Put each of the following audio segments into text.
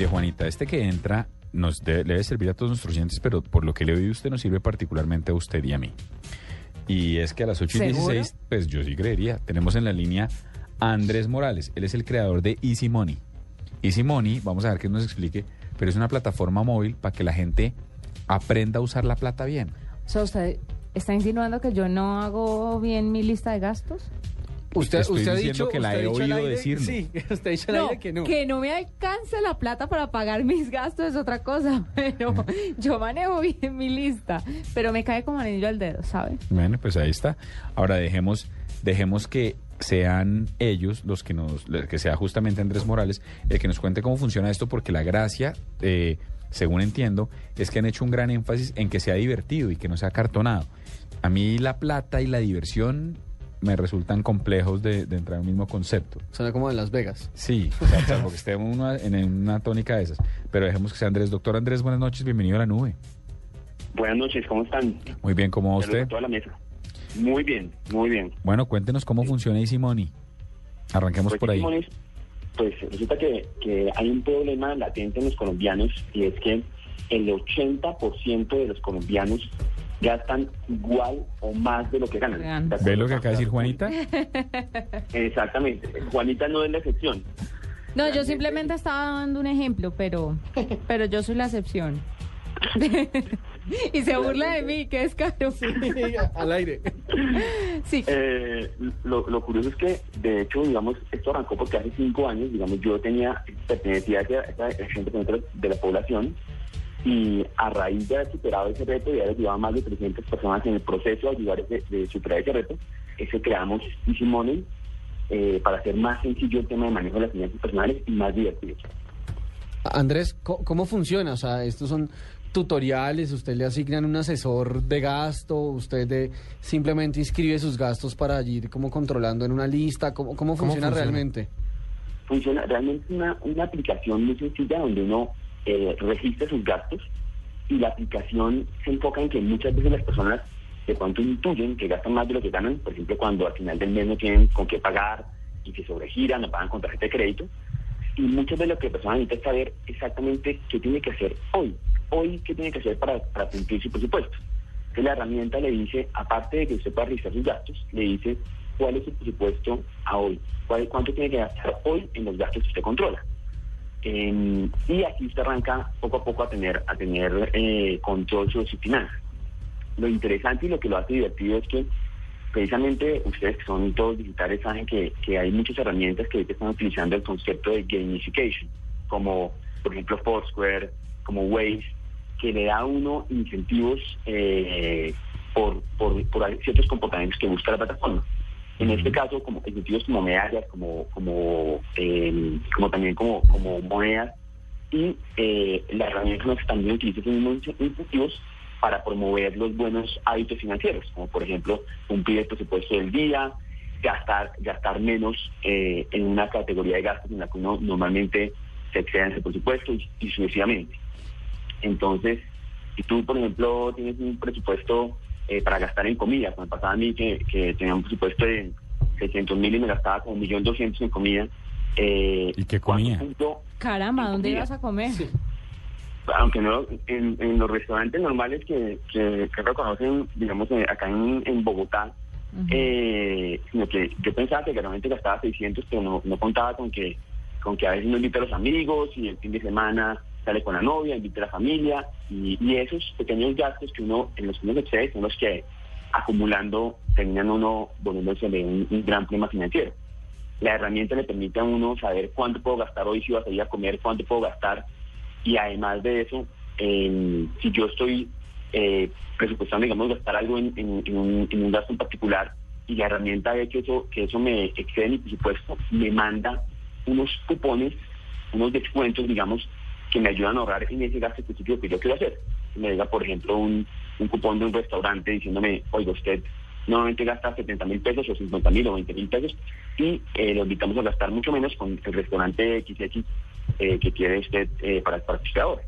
Mire, Juanita, este que entra nos de- debe servir a todos nuestros oyentes, pero por lo que le oí usted nos sirve particularmente a usted y a mí. Y es que a las 8 y ¿Seguro? 16, pues yo sí creería, tenemos en la línea a Andrés Morales. Él es el creador de Easy Money. Easy Money, vamos a ver que nos explique, pero es una plataforma móvil para que la gente aprenda a usar la plata bien. O sea, ¿usted está insinuando que yo no hago bien mi lista de gastos? Usted, Estoy usted ha dicho que la he oído aire- decirlo. Sí, usted ha dicho al aire que no. que me alcance la plata para pagar mis gastos es otra cosa, pero yo manejo bien mi lista, pero me cae como anillo al dedo, ¿sabe? Bueno, pues ahí está. Ahora dejemos, dejemos que sean ellos los que nos, que sea justamente Andrés Morales el que nos cuente cómo funciona esto, porque la gracia, eh, según entiendo, es que han hecho un gran énfasis en que sea divertido y que no sea cartonado. A mí la plata y la diversión me resultan complejos de, de entrar en un mismo concepto. Suena como en Las Vegas. Sí, o sea, salvo que estemos en una, en una tónica de esas. Pero dejemos que sea Andrés. Doctor Andrés, buenas noches, bienvenido a la nube. Buenas noches, ¿cómo están? Muy bien, ¿cómo va usted? toda la mesa. Muy bien, muy bien. Bueno, cuéntenos cómo funciona Easy Money. Arranquemos Pues, por ahí. Simones, pues resulta que, que hay un problema latente en los colombianos y es que el 80% de los colombianos gastan igual o más de lo que ganan. Vean. ¿De ¿Ve lo que acaba de decir Juanita? Exactamente. Juanita no es la excepción. No, yo simplemente estaba dando un ejemplo, pero, pero yo soy la excepción. y se burla de mí, que es caro. al aire. Sí. Eh, lo, lo curioso es que, de hecho, digamos, esto arrancó porque hace cinco años, digamos, yo tenía, pertenecía a esa, esa ese 80% de la población y a raíz de haber superado ese reto y haber ayudado a más de 300 personas en el proceso de ayudar ese- de superar ese reto, es que creamos Easy Money eh, para hacer más sencillo el tema de manejo de las finanzas personales y más divertido. Andrés, ¿cómo, cómo funciona? O sea, estos son tutoriales, usted le asignan un asesor de gasto, usted de- simplemente inscribe sus gastos para ir como controlando en una lista, ¿cómo, cómo, funciona, funciona? realmente? funciona realmente una, una aplicación muy sencilla donde uno eh, registra sus gastos y la aplicación se enfoca en que muchas veces las personas de pronto intuyen que gastan más de lo que ganan, por ejemplo, cuando al final del mes no tienen con qué pagar y se sobregiran o pagan con tarjeta de crédito. Y muchas veces lo que la persona necesita es saber exactamente qué tiene que hacer hoy. Hoy, qué tiene que hacer para, para cumplir su presupuesto. Entonces la herramienta le dice, aparte de que usted pueda registrar sus gastos, le dice cuál es su presupuesto a hoy, cuál, cuánto tiene que gastar hoy en los gastos que usted controla. Eh, y así usted arranca poco a poco a tener, a tener eh, control sobre su finanzas. Lo interesante y lo que lo hace divertido es que precisamente ustedes que son todos digitales saben que, que hay muchas herramientas que están utilizando el concepto de gamification, como por ejemplo Foursquare, como Waze, que le da a uno incentivos eh, por, por, por ciertos comportamientos que busca la plataforma. En este caso, como incentivos como medallas, como, como, eh, como también como, como monedas, y eh, la herramienta nos también utiliza esos mismos incentivos para promover los buenos hábitos financieros, como por ejemplo cumplir el presupuesto del día, gastar gastar menos eh, en una categoría de gastos en la que uno normalmente se exceda en ese presupuesto y, y sucesivamente. Entonces, si tú, por ejemplo, tienes un presupuesto eh, para gastar en comida, me pasaba a mí que, que tenía un presupuesto de 600 mil y me gastaba como 1.200.000 en comida. Eh, ¿Y qué cuando comía? Caramba, ¿dónde Comida. ibas a comer? aunque no en, en los restaurantes normales que, que, que reconocen, digamos, eh, acá en, en Bogotá, eh, sino que yo pensaba que realmente gastaba 600, pero no, no contaba con que con que a veces no invita a los amigos y el fin de semana sale con la novia, invita a la familia y, esos pequeños gastos que uno en los que uno excede son los que acumulando terminan uno volviéndose un, un gran problema financiero. La herramienta le permite a uno saber cuánto puedo gastar hoy si voy a salir a comer, cuánto puedo gastar y además de eso, eh, si yo estoy eh, presupuestando, digamos, gastar algo en, un, gasto en particular y la herramienta ve que eso, que eso me excede mi presupuesto, me manda unos cupones unos descuentos, digamos, que me ayudan a ahorrar en ese gasto específico que yo quiero hacer. Me llega, por ejemplo, un, cupón de un restaurante diciéndome, oiga, usted normalmente gasta 70 mil pesos o 50 mil o 20 mil pesos y eh, lo invitamos a gastar mucho menos con el restaurante XX eh, que quiere usted eh, para, para ahorre.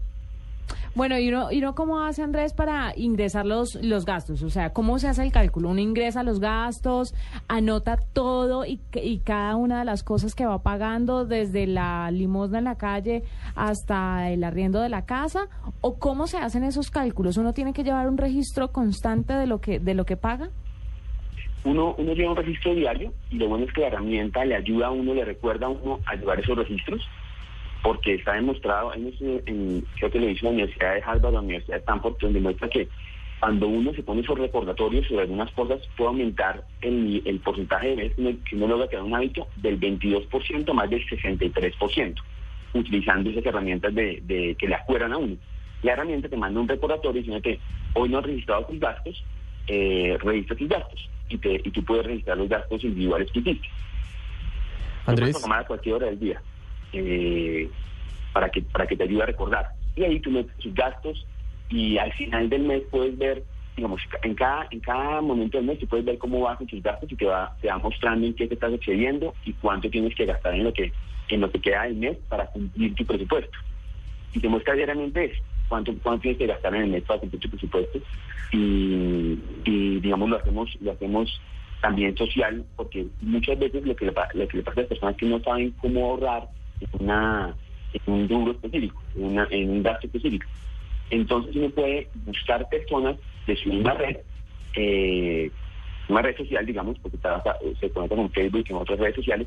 Bueno, ¿y uno, ¿y uno cómo hace, Andrés, para ingresar los, los gastos? O sea, ¿cómo se hace el cálculo? Uno ingresa los gastos, anota todo y, y cada una de las cosas que va pagando, desde la limosna en la calle hasta el arriendo de la casa, ¿o cómo se hacen esos cálculos? ¿Uno tiene que llevar un registro constante de lo que, de lo que paga? Uno, uno lleva un registro diario y lo bueno es que la herramienta le ayuda a uno, le recuerda a uno a llevar esos registros porque está demostrado, en, en, creo que lo hizo la Universidad de Harvard, la Universidad de Stanford, donde muestra que cuando uno se pone esos recordatorios sobre algunas cosas, puede aumentar el, el porcentaje de veces que uno logra crear un hábito del 22% más del 63%, utilizando esas herramientas de, de, que le acuerdan a uno. La herramienta te manda un recordatorio diciendo que hoy no has registrado tus gastos, eh, registra tus gastos y, te, y tú puedes registrar los gastos individuales que hiciste. Andrés. a cualquier hora del día eh, para, que, para que te ayude a recordar. Y ahí tú metes tus gastos y al final del mes puedes ver, digamos, en cada, en cada momento del mes tú puedes ver cómo vas con tus gastos y te va, te va mostrando en qué te estás excediendo y cuánto tienes que gastar en lo que, en lo que queda del mes para cumplir tu presupuesto. Y te muestra diariamente eso, cuánto, cuánto tienes que gastar en el mes para cumplir tu presupuesto. Y, digamos, lo hacemos, lo hacemos también social, porque muchas veces lo que le, lo que le pasa a las personas que no saben cómo ahorrar una, en un rubro específico, en, una, en un gasto específico. Entonces uno puede buscar personas de su misma red, eh, una red social, digamos, porque se conecta con Facebook y en otras redes sociales,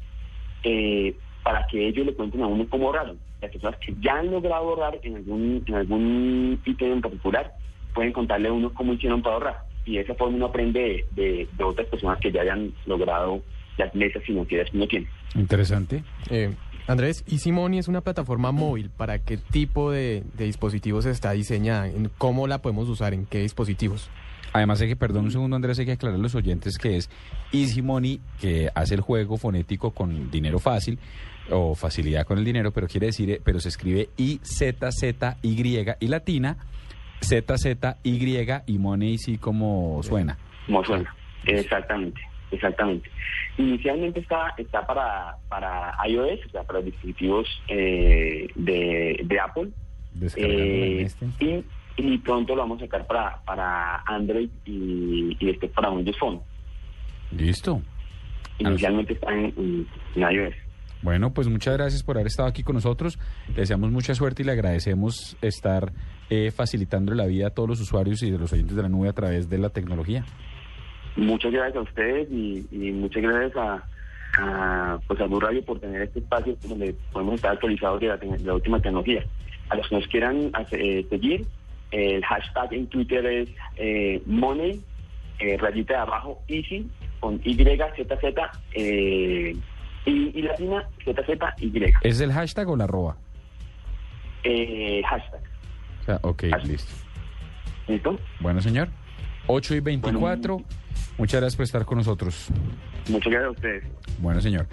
eh, para que ellos le cuenten a uno cómo ahorraron. Las personas que ya han logrado ahorrar en algún, en algún ítem en particular, pueden contarle a uno cómo hicieron para ahorrar. Y de esa forma uno aprende de, de, otras personas que ya hayan logrado las mesas financieras que uno tiene. Interesante. Eh, Andrés, ¿y Simoni es una plataforma móvil? ¿Para qué tipo de, dispositivos está diseñada? ¿Cómo la podemos usar? ¿En qué dispositivos? Además, hay que, perdón un segundo, Andrés, hay que aclarar a los oyentes que es Easy Money, que hace el juego fonético con dinero fácil o facilidad con el dinero, pero quiere decir, eh, pero se escribe I-Z-Z-Y y latina, Z-Z-Y y Money sí como suena. Como suena, exactamente. Exactamente. Inicialmente está, está para, para iOS, o sea, para dispositivos eh, de, de, Apple. Eh, este. y, y, pronto lo vamos a sacar para, para Android y, y este para Windows Phone. Listo. Inicialmente está en, iOS. Bueno, pues muchas gracias por haber estado aquí con nosotros. Le deseamos mucha suerte y le agradecemos estar eh, facilitando la vida a todos los usuarios y de los oyentes de la nube a través de la tecnología. Muchas gracias a ustedes y, y muchas gracias a, a, pues a Blue Radio por tener este espacio donde podemos estar actualizados de la, de la última tecnología. A los que nos quieran eh, seguir, el hashtag en Twitter es eh, money, eh, rayita de abajo, easy, con Y, Z, Z, eh, y, y latina, Z, Z, Y. ¿Es el hashtag o la arroba? Eh, hashtag. Sea, ok, Hashtag. listo. ¿Listo? Bueno, señor. 8 y 24. Muchas gracias por estar con nosotros. Muchas gracias a ustedes. Bueno, señor.